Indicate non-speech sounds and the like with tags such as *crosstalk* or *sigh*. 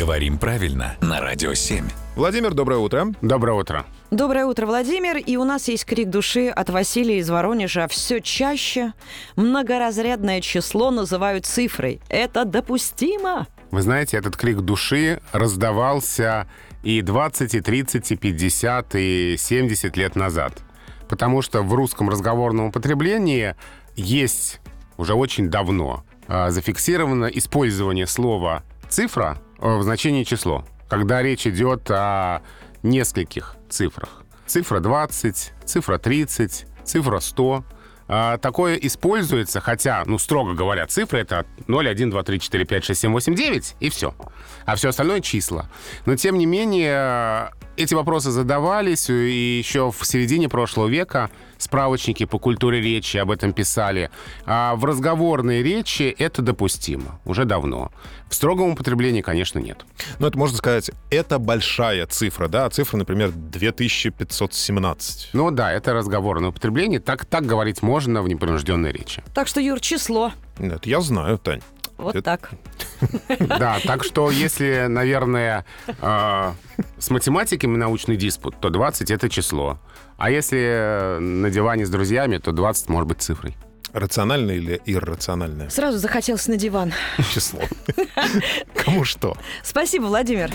Говорим правильно на Радио 7. Владимир, доброе утро. Доброе утро. Доброе утро, Владимир. И у нас есть крик души от Василия из Воронежа. Все чаще многоразрядное число называют цифрой. Это допустимо? Вы знаете, этот крик души раздавался и 20, и 30, и 50, и 70 лет назад. Потому что в русском разговорном употреблении есть уже очень давно а, зафиксировано использование слова «цифра» в значении «число», когда речь идет о нескольких цифрах. Цифра 20, цифра 30, цифра 100 — а, такое используется, хотя, ну, строго говоря, цифры это 0, 1, 2, 3, 4, 5, 6, 7, 8, 9, и все. А все остальное числа. Но, тем не менее, эти вопросы задавались, и еще в середине прошлого века справочники по культуре речи об этом писали. А в разговорной речи это допустимо уже давно. В строгом употреблении, конечно, нет. Ну, это можно сказать, это большая цифра, да? Цифра, например, 2517. Ну да, это разговорное употребление. Так, так говорить можно в непринужденной речи. Так что, Юр, число. Нет, я знаю, Тань. Вот Это- так. *laughs* Да, так что если, наверное, э, с математиками научный диспут, то 20 — это число. А если на диване с друзьями, то 20 может быть цифрой. Рациональное или иррациональное Сразу захотелось на диван. число? *laughs* Кому что? Спасибо, Владимир.